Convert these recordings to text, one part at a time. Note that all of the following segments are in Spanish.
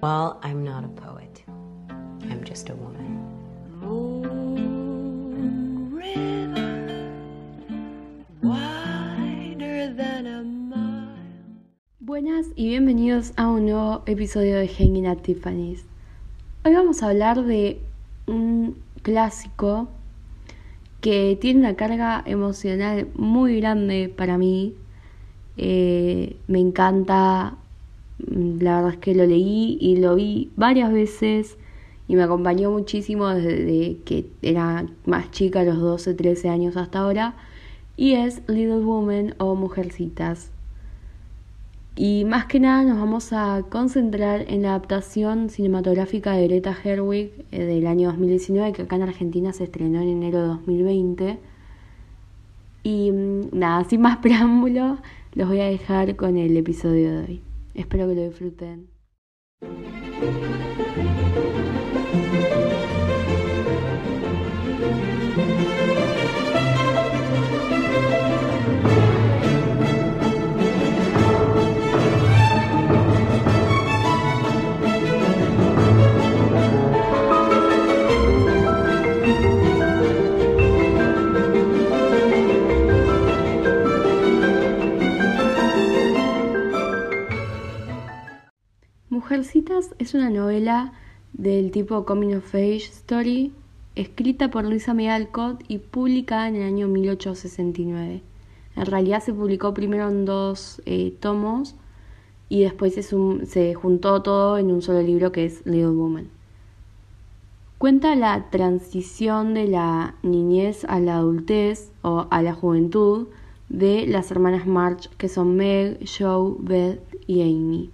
Well, I'm not a poet. I'm just a woman. Buenas y bienvenidos a un nuevo episodio de Hanging at Tiffany's. Hoy vamos a hablar de un clásico que tiene una carga emocional muy grande para mí. Eh, me encanta, la verdad es que lo leí y lo vi varias veces y me acompañó muchísimo desde que era más chica, los 12, 13 años hasta ahora. Y es Little Woman o Mujercitas. Y más que nada nos vamos a concentrar en la adaptación cinematográfica de Greta Herwig eh, del año 2019, que acá en Argentina se estrenó en enero de 2020. Y mm, nada, sin más preámbulo, los voy a dejar con el episodio de hoy. Espero que lo disfruten. Mujercitas es una novela del tipo Coming of Age Story, escrita por Luisa May Alcott y publicada en el año 1869. En realidad se publicó primero en dos eh, tomos y después se, se juntó todo en un solo libro que es Little Woman. Cuenta la transición de la niñez a la adultez o a la juventud de las hermanas March, que son Meg, Joe, Beth y Amy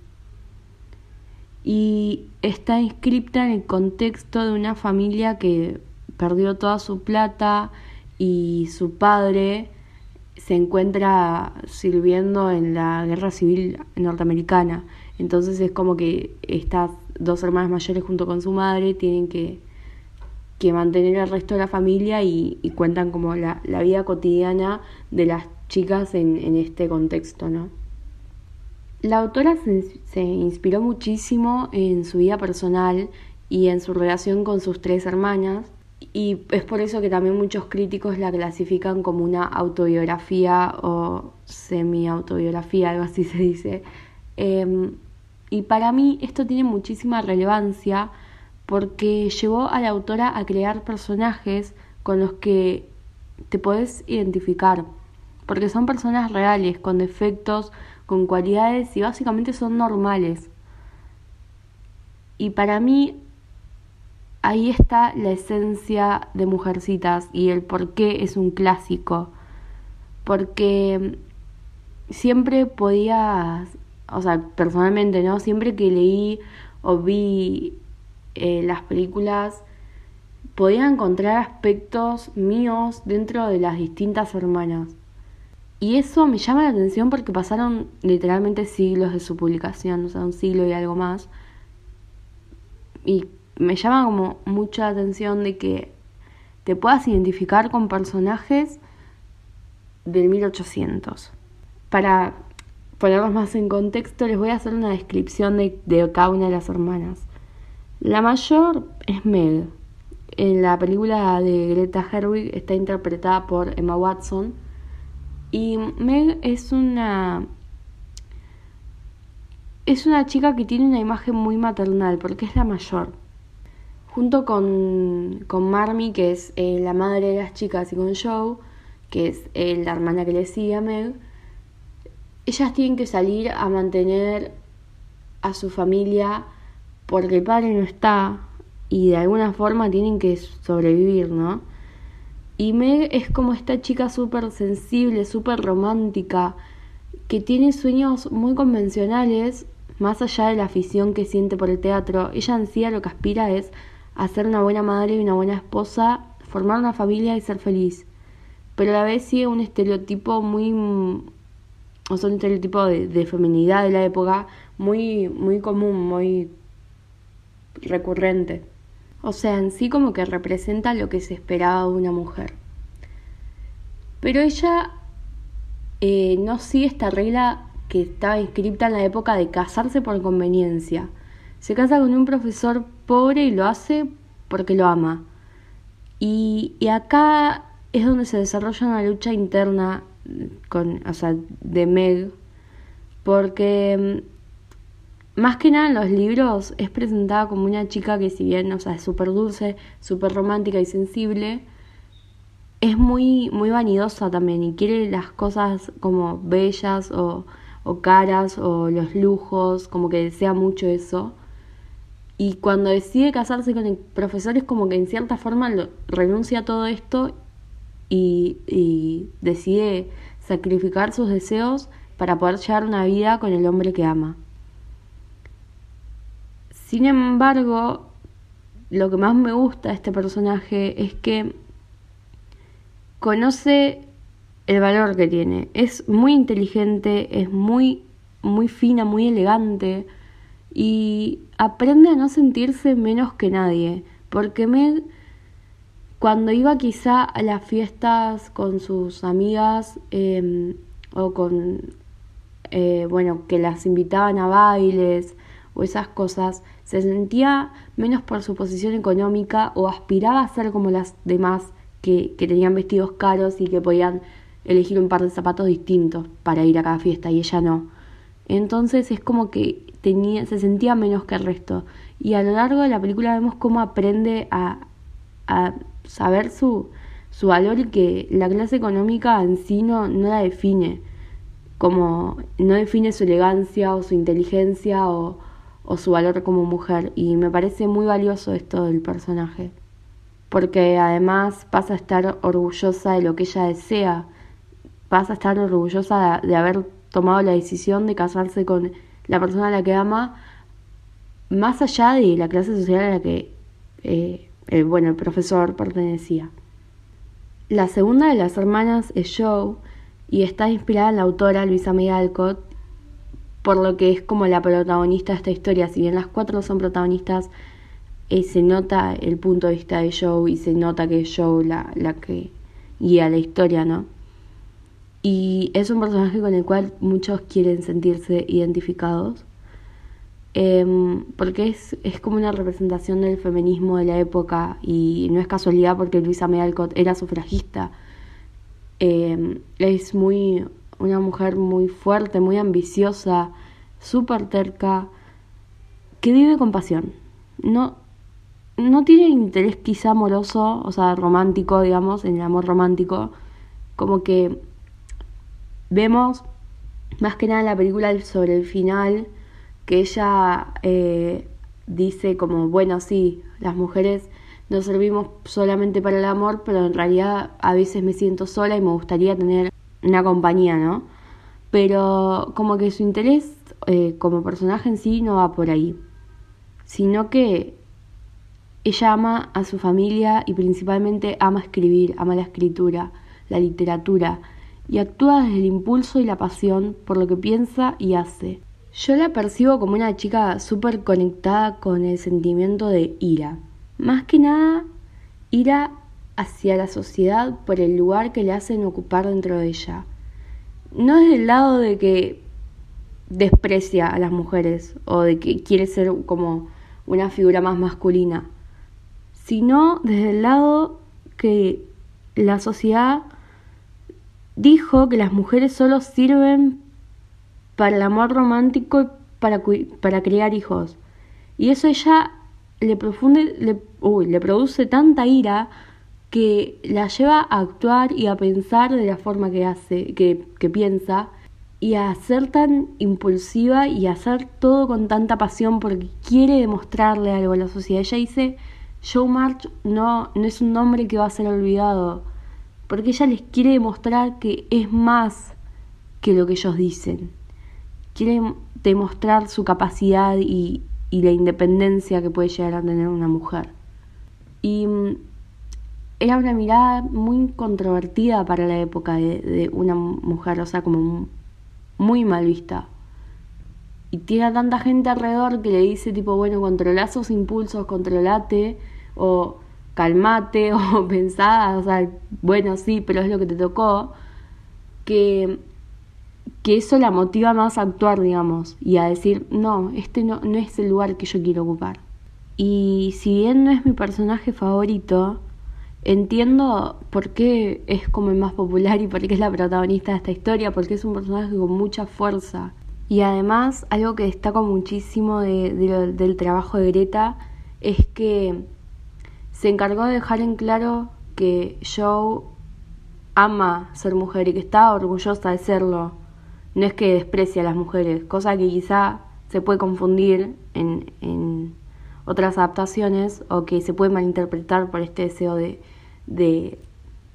y está inscripta en el contexto de una familia que perdió toda su plata y su padre se encuentra sirviendo en la guerra civil norteamericana. Entonces es como que estas dos hermanas mayores junto con su madre tienen que, que mantener el resto de la familia y, cuentan como la, la, vida cotidiana de las chicas en, en este contexto, ¿no? La autora se, inspiró muchísimo en su vida personal y en su relación con sus tres hermanas y es por eso que también muchos críticos la clasifican como una autobiografía o semi-autobiografía, algo así se dice. Em, y para mí esto tiene muchísima relevancia porque llevó a la autora a crear personajes con los que te podés identificar, porque son personas reales, con defectos, con cualidades y básicamente son normales. Y para mí ahí está la esencia de Mujercitas y el por qué es un clásico. Porque siempre podía, o sea, personalmente, ¿no? Siempre que leí o vi eh, las películas, podía encontrar aspectos míos dentro de las distintas hermanas. Y eso me llama la atención porque pasaron literalmente siglos de su publicación, o sea, un siglo y algo más. Y me llama como mucha atención de que te puedas identificar con personajes del 1800. Para ponerlos más en contexto, les voy a hacer una descripción de, cada una de las hermanas. La mayor es Meg. En la película de Greta Herwig está interpretada por Emma Watson y Meg es una. Es una chica que tiene una imagen muy maternal porque es la mayor. Junto con, con Marmy, que es eh, la madre de las chicas, y con Joe, que es eh, la hermana que le sigue a Meg, ellas tienen que salir a mantener a su familia porque el padre no está y de alguna forma tienen que sobrevivir, ¿no? Y Meg es como esta chica súper sensible, súper romántica, que tiene sueños muy convencionales, más allá de la afición que siente por el teatro. Ella en sí a lo que aspira es a ser una buena madre y una buena esposa, formar una familia y ser feliz. Pero a la vez sigue un estereotipo muy. o sea, un estereotipo de, de feminidad de la época muy, muy común, muy recurrente. O sea, en sí como que representa lo que se esperaba de una mujer. Pero ella eh, no sigue esta regla que estaba inscrita en la época de casarse por conveniencia, Se casa con un profesor pobre y lo hace porque lo ama. Y, y acá es donde se desarrolla una lucha interna con, o sea, de Meg, porque mm, más que nada en los libros es presentada como una chica que si bien, o sea, es súper dulce, súper romántica y sensible, es muy, muy vanidosa también y quiere las cosas como bellas o, o caras o los lujos, como que desea mucho eso. Y cuando decide casarse con el profesor es como que en cierta forma renuncia a todo esto y, y decide sacrificar sus deseos para poder llevar una vida con el hombre que ama. Sin embargo, lo que más me gusta de este personaje es que conoce el valor que tiene. Es muy inteligente, es muy, muy fina, muy elegante y aprende a no sentirse menos que nadie. Porque Meg, cuando iba quizá a las fiestas con sus amigas em, o con, eh, bueno, que las invitaban a bailes o esas cosas, se sentía menos por su posición económica o aspiraba a ser como las demás que, tenían vestidos caros y que podían elegir un par de zapatos distintos para ir a cada fiesta y ella no. Entonces es como que tenía, se sentía menos que el resto. Y a lo largo de la película vemos cómo aprende a, a saber su, su valor y que la clase económica en sí no, no la define. Como no define su elegancia o su inteligencia o, o su valor como mujer. Y me parece muy valioso esto del personaje porque además pasa a estar orgullosa de lo que ella desea, pasa a estar orgullosa de, haber tomado la decisión de casarse con la persona a la que ama, más allá de la clase social a la que eh, el, bueno, el profesor pertenecía. La segunda de las hermanas es Joe y está inspirada en la autora Luisa May Alcott, por lo que es como la protagonista de esta historia. Si bien las cuatro son protagonistas, eh, se nota el punto de vista de Joe y se nota que es Joe la, la que guía la historia, ¿no? Y es un personaje con el cual muchos quieren sentirse identificados. Em, porque es, es como una representación del feminismo de la época y no es casualidad porque Luisa May era sufragista. Em, es muy una mujer muy fuerte, muy ambiciosa, súper terca, que vive con pasión. No, no tiene interés quizá amoroso, o sea, romántico, digamos, en el amor romántico, como que vemos más que nada en la película sobre el final que ella eh, dice como, bueno, sí, las mujeres nos servimos solamente para el amor, pero en realidad a veces me siento sola y me gustaría tener una compañía, ¿no? Pero como que su interés eh, como personaje en sí no va por ahí, sino que ella ama a su familia y principalmente ama escribir, ama la escritura, la literatura, y actúa desde el impulso y la pasión por lo que piensa y hace. Yo la percibo como una chica súper conectada con el sentimiento de ira. Más que nada, ira hacia la sociedad por el lugar que le hacen ocupar dentro de ella. No es del lado de que desprecia a las mujeres o de que quiere ser como una figura más masculina, sino desde el lado que la sociedad dijo que las mujeres solo sirven para el amor romántico y para, para criar hijos. Y eso ella le, profunde, le produce tanta ira que la lleva a actuar y a pensar de la forma que hace, que, que piensa, y a ser tan impulsiva y a hacer todo con tanta pasión porque quiere demostrarle algo a la sociedad. Ella dice Joe March no, no es un nombre que va a ser olvidado, porque ella les quiere demostrar que es más que lo que ellos dicen. Quiere demostrar su capacidad y, y la independencia que puede llegar a tener una mujer. Y mm, era una mirada muy controvertida para la época de, una mujer, o sea, como muy mal vista. Y tiene a tanta gente alrededor que le dice tipo, bueno, controla sus impulsos, controlate o calmate o pensá, o sea, bueno, sí, pero es lo que te tocó, que, que eso la motiva más a actuar, digamos, y a decir, no, este no, no es el lugar que yo quiero ocupar. Y si bien no es mi personaje favorito, entiendo por qué es como el más popular y por qué es la protagonista de esta historia, porque es un personaje con mucha fuerza. Y además, algo que destaco muchísimo del trabajo de Greta es que se encargó de dejar en claro que Joe ama ser mujer y que está orgullosa de serlo. No es que desprecia a las mujeres, cosa que quizá se puede confundir en, en otras adaptaciones o que se puede malinterpretar por este deseo de, de,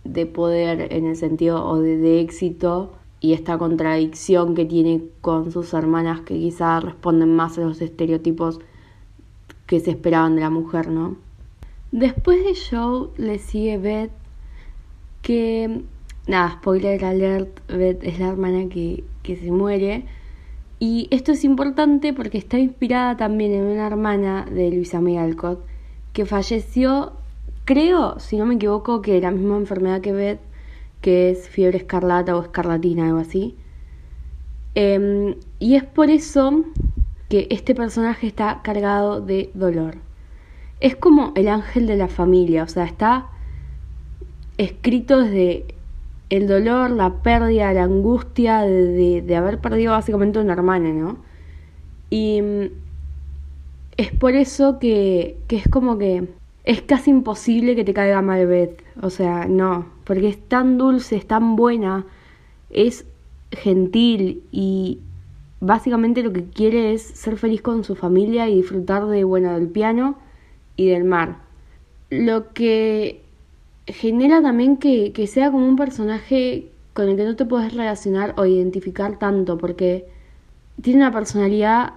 de poder en el sentido o de, de éxito y esta contradicción que tiene con sus hermanas que quizá responden más a los estereotipos que se esperaban de la mujer, ¿no? Después de Joe le sigue Beth, que, nada, spoiler alert, Beth es la hermana que, que se muere. Y esto es importante porque está inspirada también en una hermana de Luisa May Alcott, que falleció, creo, si no me equivoco, que la misma enfermedad que Beth, que es fiebre escarlata o escarlatina, algo así. Em, y es por eso que este personaje está cargado de dolor. Es como el ángel de la familia, o sea, está escrito desde el dolor, la pérdida, la angustia de, de, haber perdido básicamente una hermana, ¿no? Y mm, es por eso que, que es como que es casi imposible que te caiga mal Beth. O sea, no, porque es tan dulce, es tan buena, es gentil y básicamente lo que quiere es ser feliz con su familia y disfrutar de, bueno, del piano y del mar. Lo que genera también que, que sea como un personaje con el que no te puedes relacionar o identificar tanto, porque tiene una personalidad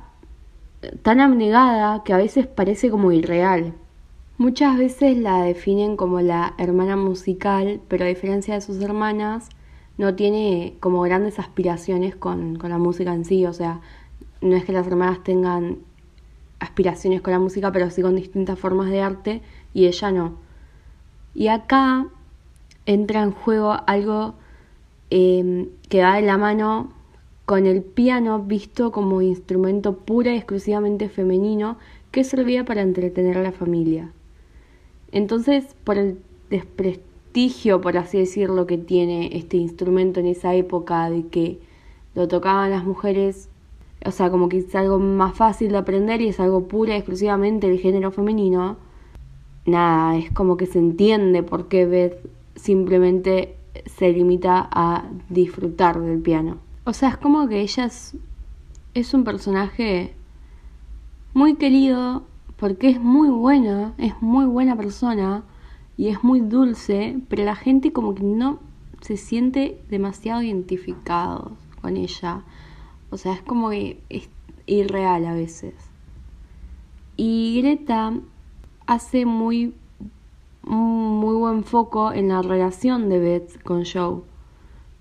tan abnegada que a veces parece como irreal. Muchas veces la definen como la hermana musical, pero a diferencia de sus hermanas, no tiene como grandes aspiraciones con, con la música en sí. O sea, no es que las hermanas tengan aspiraciones con la música, pero sí con distintas formas de arte, y ella no. Y acá entra en juego algo eh, que va de la mano con el piano visto como instrumento pura y exclusivamente femenino que servía para entretener a la familia. Entonces, por el desprestigio, por así decirlo, que tiene este instrumento en esa época de que lo tocaban las mujeres, o sea, como que es algo más fácil de aprender y es algo pura y exclusivamente del género femenino, nada, es como que se entiende por qué Beth simplemente se limita a disfrutar del piano. O sea, es como que ella es, es un personaje muy querido porque es muy buena, es muy buena persona y es muy dulce, pero la gente como que no se siente demasiado identificado con ella. O sea, es como que es irreal a veces. Y Greta hace muy, muy buen foco en la relación de Beth con Joe.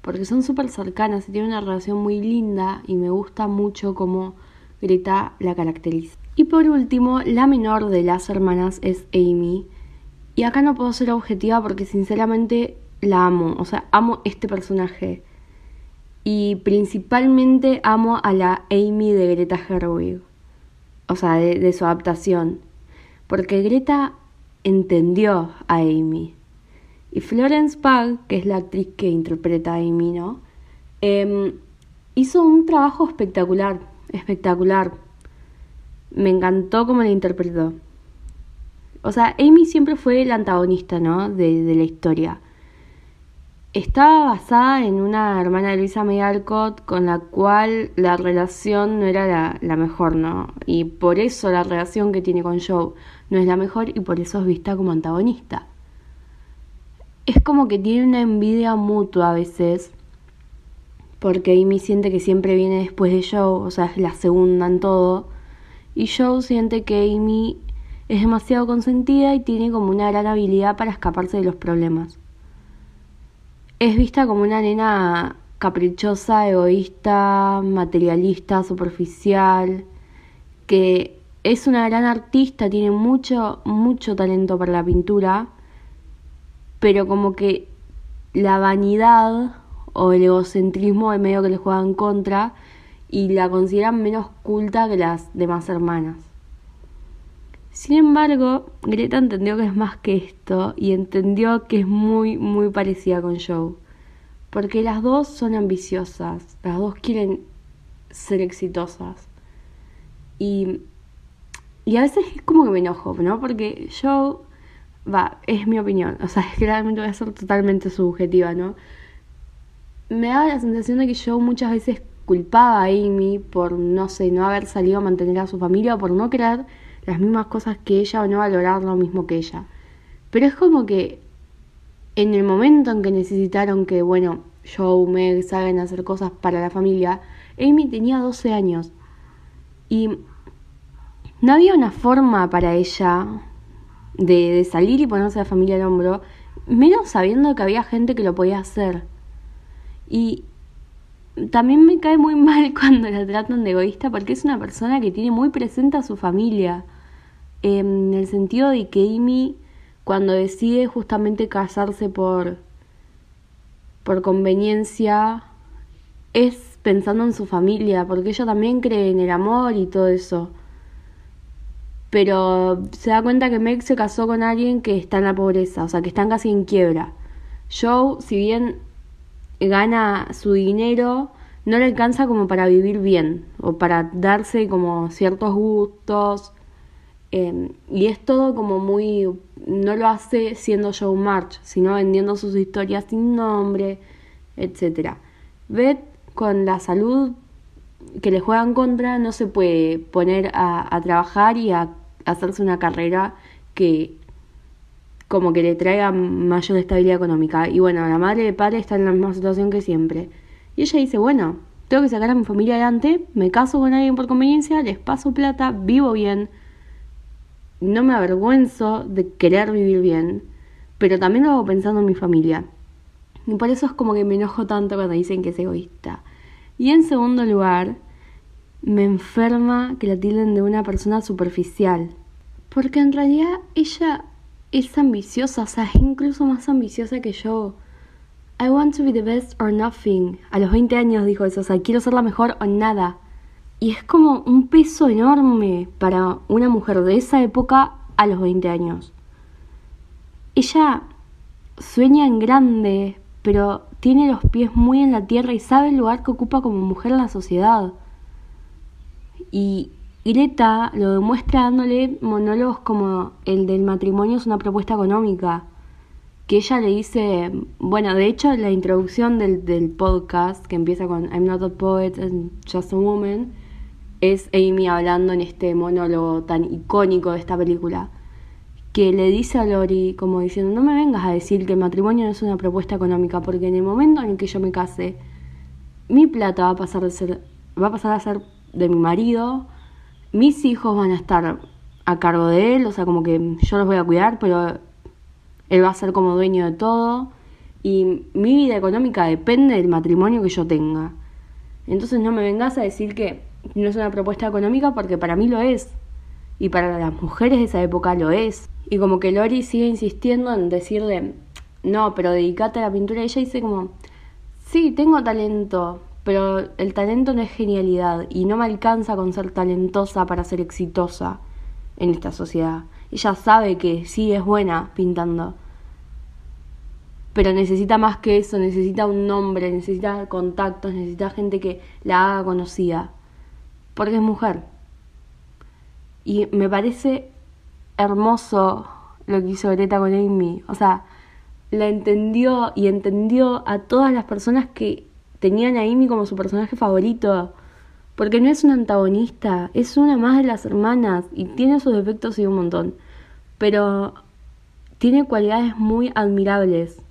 Porque son súper cercanas y tienen una relación muy linda y me gusta mucho cómo Greta la caracteriza. Y por último, la menor de las hermanas es Amy. Y acá no puedo ser objetiva porque sinceramente la amo. O sea, amo este personaje. Y principalmente amo a la Amy de Greta Gerwig. O sea, de, su adaptación porque Greta entendió a Amy. Y Florence Pugh, que es la actriz que interpreta a Amy, ¿no? Em, hizo un trabajo espectacular, espectacular. Me encantó cómo la interpretó. O sea, Amy siempre fue la antagonista, ¿no? De, de la historia estaba basada en una hermana de Luisa May Alcott con la cual la relación no era la, la, mejor, ¿no? Y por eso la relación que tiene con Joe no es la mejor y por eso es vista como antagonista. Es como que tiene una envidia mutua a veces, porque Amy siente que siempre viene después de Joe, o sea, es la segunda en todo, y Joe siente que Amy es demasiado consentida y tiene como una gran habilidad para escaparse de los problemas. Es vista como una nena caprichosa, egoísta, materialista, superficial, que es una gran artista, tiene mucho, mucho talento para la pintura, pero como que la vanidad o el egocentrismo de medio que le juega en contra y la consideran menos culta que las demás hermanas. Sin embargo, Greta entendió que es más que esto y entendió que es muy, muy parecida con Joe. Porque las dos son ambiciosas, las dos quieren ser exitosas. Y, y a veces es como que me enojo, ¿no? Porque Joe, va, es mi opinión, o sea, realmente voy a ser totalmente subjetiva, ¿no? Me da la sensación de que Joe muchas veces culpaba a Amy por, no sé, no haber salido a mantener a su familia o por no querer las mismas cosas que ella o no valorar lo mismo que ella. Pero es como que en el momento en que necesitaron que, bueno, Joe, Meg a hacer cosas para la familia, Amy tenía 12 años. Y no había una forma para ella de, de salir y ponerse a la familia al hombro, menos sabiendo que había gente que lo podía hacer. Y también me cae muy mal cuando la tratan de egoísta porque es una persona que tiene muy presente a su familia. En el sentido de que Amy, cuando decide justamente casarse por, por conveniencia, es pensando en su familia, porque ella también cree en el amor y todo eso. Pero se da cuenta que Meg se casó con alguien que está en la pobreza, o sea, que están casi en quiebra. Joe, si bien gana su dinero, no le alcanza como para vivir bien o para darse como ciertos gustos. Eh, y es todo como muy, no lo hace siendo Joe March, sino vendiendo sus historias sin nombre, etc. Beth con la salud que le juega en contra no se puede poner a, trabajar y a hacerse una carrera que como que le traiga mayor estabilidad económica. Y bueno, la madre de padre está en la misma situación que siempre. Y ella dice, bueno, tengo que sacar a mi familia adelante, me caso con alguien por conveniencia, les paso plata, vivo bien, no me avergüenzo de querer vivir bien, pero también lo hago pensando en mi familia. Y por eso es como que me enojo tanto cuando dicen que es egoísta. Y en segundo lugar, me enferma que la tilden de una persona superficial. Porque en realidad ella es ambiciosa, o sea, es incluso más ambiciosa que yo. I want to be the best or nothing. A los 20 años dijo eso, o sea, quiero ser la mejor o nada. Y es como un peso enorme para una mujer de esa época a los 20 años. Ella sueña en grande, pero tiene los pies muy en la tierra y sabe el lugar que ocupa como mujer en la sociedad. Y Greta lo demuestra dándole monólogos como el del matrimonio es una propuesta económica, que ella le dice, bueno, de hecho la introducción del, del podcast, que empieza con I'm not a poet, I'm just a woman, es Amy hablando en este monólogo tan icónico de esta película, que le dice a Lori como diciendo, no me vengas a decir que el matrimonio no es una propuesta económica, porque en el momento en el que yo me case, mi plata va a pasar, de ser, va a, pasar a ser de mi marido, mis hijos van a estar a cargo de él, o sea, como que yo los voy a cuidar, pero él va a ser como dueño de todo y mi vida económica depende del matrimonio que yo tenga. Entonces no me vengas a decir que no es una propuesta económica porque para mí lo es y para las mujeres de esa época lo es. Y como que Lori sigue insistiendo en decirle, no, pero dedícate a la pintura y ella dice como, sí, tengo talento, pero el talento no es genialidad y no me alcanza con ser talentosa para ser exitosa en esta sociedad. Ella sabe que sí es buena pintando, pero necesita más que eso, necesita un nombre, necesita contactos, necesita gente que la haga conocida, porque es mujer. Y me parece hermoso lo que hizo Greta con Amy, o sea, la entendió y entendió a todas las personas que tenían a Amy como su personaje favorito. Porque no es una antagonista, es una más de las hermanas y tiene sus defectos y un montón. Pero tiene cualidades muy admirables,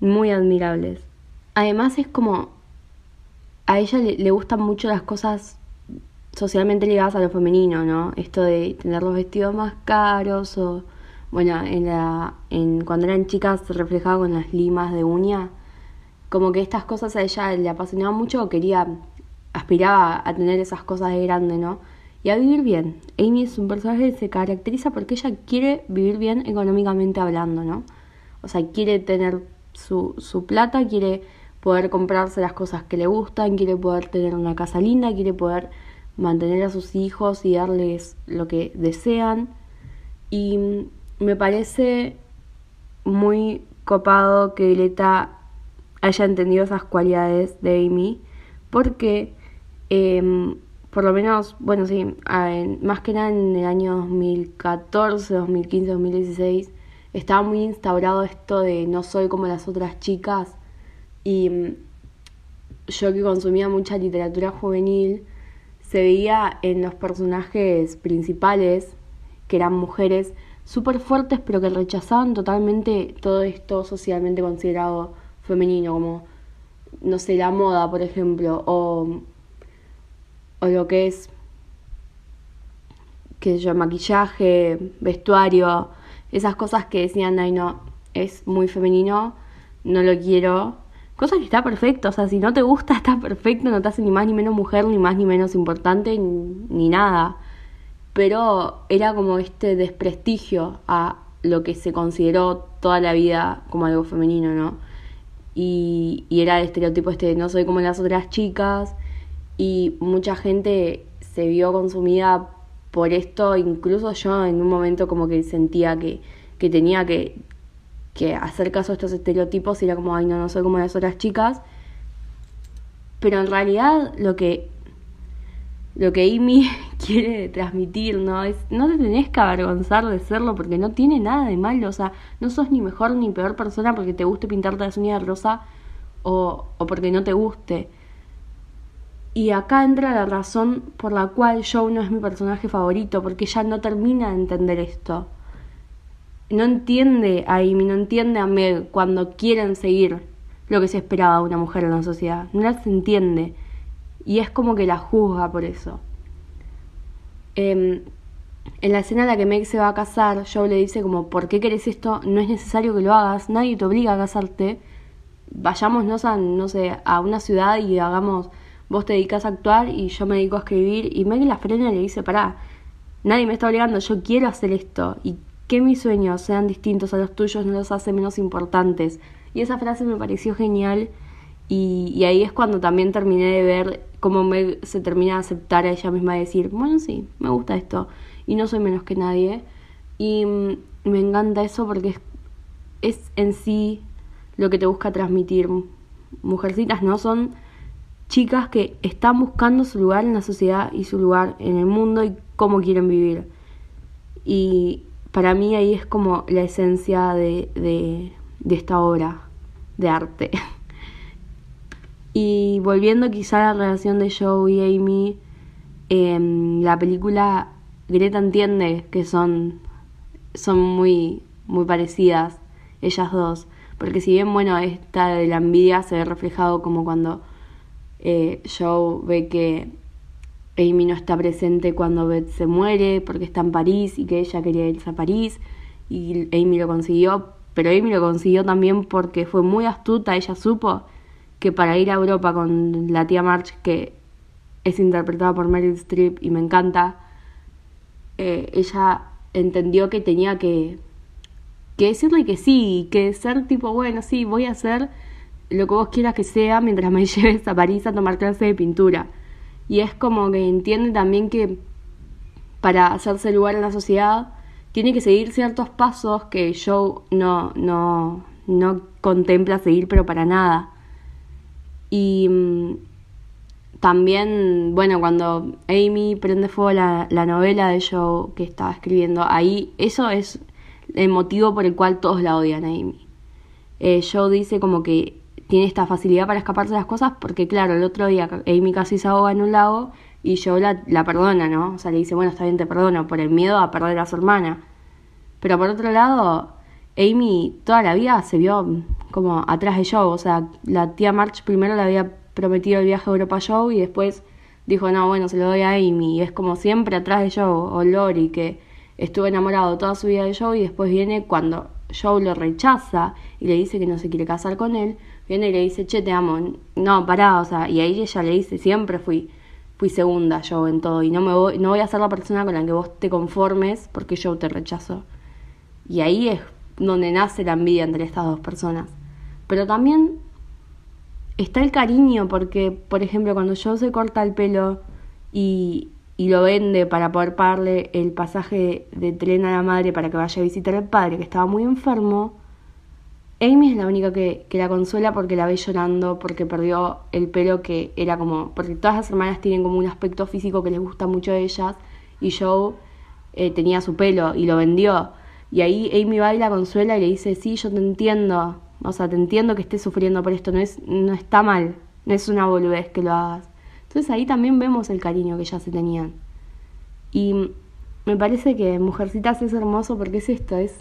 muy admirables. Además es como, a ella le, le gustan mucho las cosas socialmente ligadas a lo femenino, ¿no? Esto de tener los vestidos más caros o, bueno, en la, en, cuando eran chicas se reflejaba con las limas de uña como que estas cosas a ella le apasionaban mucho quería, aspiraba a tener esas cosas de grande, ¿no? Y a vivir bien. Amy es un personaje que se caracteriza porque ella quiere vivir bien económicamente hablando, ¿no? O sea, quiere tener su, su plata, quiere poder comprarse las cosas que le gustan, quiere poder tener una casa linda, quiere poder mantener a sus hijos y darles lo que desean. Y me parece muy copado que Greta haya entendido esas cualidades de Amy, porque em, por lo menos, bueno, sí, más que nada en el año 2014, 2015, 2016, estaba muy instaurado esto de no soy como las otras chicas y mm, yo que consumía mucha literatura juvenil, se veía en los personajes principales, que eran mujeres súper fuertes, pero que rechazaban totalmente todo esto socialmente considerado femenino, como, no sé, la moda, por ejemplo, o, o lo que es, sé yo, maquillaje, vestuario, esas cosas que decían, ay no, es muy femenino, no lo quiero. Cosa que está perfecto, o sea, si no te gusta está perfecto, no te hace ni más ni menos mujer, ni más ni menos importante, ni, nada. Pero era como este desprestigio a lo que se consideró toda la vida como algo femenino, ¿no? Y, y era el estereotipo este, no soy como las otras chicas, y mucha gente se vio consumida por esto, incluso yo en un momento como que sentía que, que tenía que, que hacer caso a estos estereotipos y era como, ay, no, no soy como las otras chicas. Pero en realidad lo que, lo que Amy quiere transmitir, ¿no? Es, no te tenés que avergonzar de serlo porque no tiene nada de malo, o sea, no sos ni mejor ni peor persona porque te guste pintarte las uñas de rosa o, o porque no te guste. Y acá entra la razón por la cual Joe no es mi personaje favorito, porque ella no termina de entender esto. No entiende a Amy, no entiende a Meg cuando quieren seguir lo que se esperaba de una mujer en la sociedad. No las entiende. Y es como que la juzga por eso. Em, en la escena en la que Meg se va a casar, Joe le dice como, ¿por qué querés esto? No es necesario que lo hagas, nadie te obliga a casarte. Vayámonos a, no sé, a una ciudad y hagamos vos te dedicas a actuar y yo me dedico a escribir. Y Meg la frena y le dice, pará, nadie me está obligando, yo quiero hacer esto. Y que mis sueños sean distintos a los tuyos no los hace menos importantes. Y esa frase me pareció genial. Y, y ahí es cuando también terminé de ver Meg se termina de aceptar a ella misma y decir, bueno, sí, me gusta esto. Y no soy menos que nadie. Y mm, me encanta eso porque es, es en sí lo que te busca transmitir. Mujercitas no son chicas que están buscando su lugar en la sociedad y su lugar en el mundo y cómo quieren vivir. Y para mí ahí es como la esencia de, de, esta obra de arte. y volviendo quizá a la relación de Joe y Amy, en la película Greta entiende que son, son muy, muy parecidas ellas dos. Porque si bien, bueno, esta de la envidia se ve reflejado como cuando eh, Joe ve que Amy no está presente cuando Beth se muere porque está en París y que ella quería irse a París y Amy lo consiguió, pero Amy lo consiguió también porque fue muy astuta, ella supo que para ir a Europa con la tía March, que es interpretada por Meryl Streep y me encanta, eh, ella entendió que tenía que, que decirle que sí, que ser tipo, bueno, sí, voy a hacer lo que vos quieras que sea mientras me lleves a París a tomar clase de pintura. Y es como que entiende también que para hacerse lugar en la sociedad tiene que seguir ciertos pasos que yo no, no, no contempla seguir, pero para nada. Y mm, también, bueno, cuando Amy prende fuego la, la novela de Joe que estaba escribiendo, ahí eso es el motivo por el cual todos la odian a Amy. Eh, Joe dice como que tiene esta facilidad para escaparse de las cosas porque, claro, el otro día Amy casi se ahoga en un lago y yo la, la perdona, ¿no? O sea, le dice, bueno, está bien, te perdono por el miedo a perder a su hermana. Pero por otro lado, Amy toda la vida se vio como atrás de Joe. O sea, la tía March primero le había prometido el viaje a Europa a Joe y después dijo, no, bueno, se lo doy a Amy. Y es como siempre atrás de Joe. O Lori, que estuvo enamorado toda su vida de Joe y después viene cuando Joe lo rechaza y le dice que no se quiere casar con él viene y le dice, che, te amo. No, pará, o sea, y ahí ella le dice, siempre fui, fui segunda yo en todo y no, me voy, no voy a ser la persona con la que vos te conformes porque yo te rechazo. Y ahí es donde nace la envidia entre estas dos personas. Pero también está el cariño, porque, por ejemplo, cuando Joe se corta el pelo y, lo vende para poder pagarle el pasaje de tren a la madre para que vaya a visitar al padre que estaba muy enfermo, Amy es la única que, que, la consuela porque la ve llorando, porque perdió el pelo que era como, porque todas las hermanas tienen como un aspecto físico que les gusta mucho a ellas y Joe eh, tenía su pelo y lo vendió. Y ahí Amy va y la consuela y le dice, sí, yo te entiendo, o sea, te entiendo que estés sufriendo por esto, no, es, no está mal, no es una boludez que lo hagas. Entonces ahí también vemos el cariño que ya se tenían. Y me parece que Mujercitas es hermoso porque es esto, es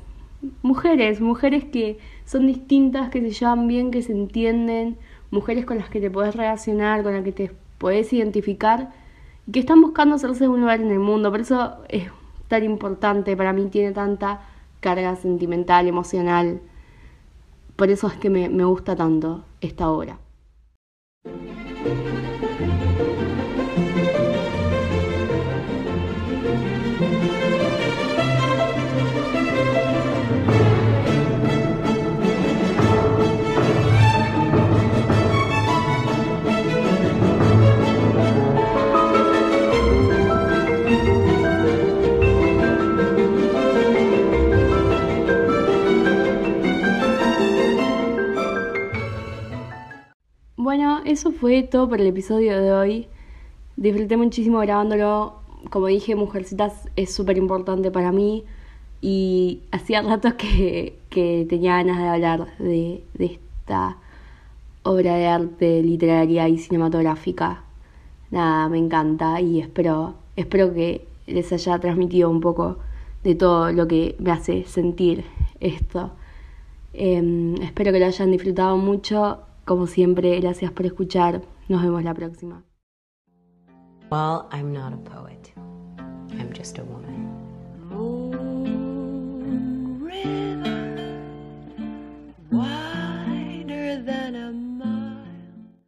mujeres, mujeres que son distintas, que se llevan bien, que se entienden, mujeres con las que te puedes relacionar, con las que te puedes identificar y que están buscando hacerse un lugar en el mundo. Por eso es tan importante, para mí tiene tanta carga sentimental, emocional. Por eso es que me, gusta tanto esta obra. Eso fue todo por el episodio de hoy. Disfruté muchísimo grabándolo. Como dije, Mujercitas es súper importante para mí. Y hacía rato que, que, tenía ganas de hablar de, de esta obra de arte literaria y cinematográfica. Nada, me encanta y espero, espero que les haya transmitido un poco de todo lo que me hace sentir esto. Eh, espero que lo hayan disfrutado mucho como siempre, gracias por escuchar. Nos vemos la próxima. Well, I'm not a poet. I'm just a woman. Oh, river, wider than a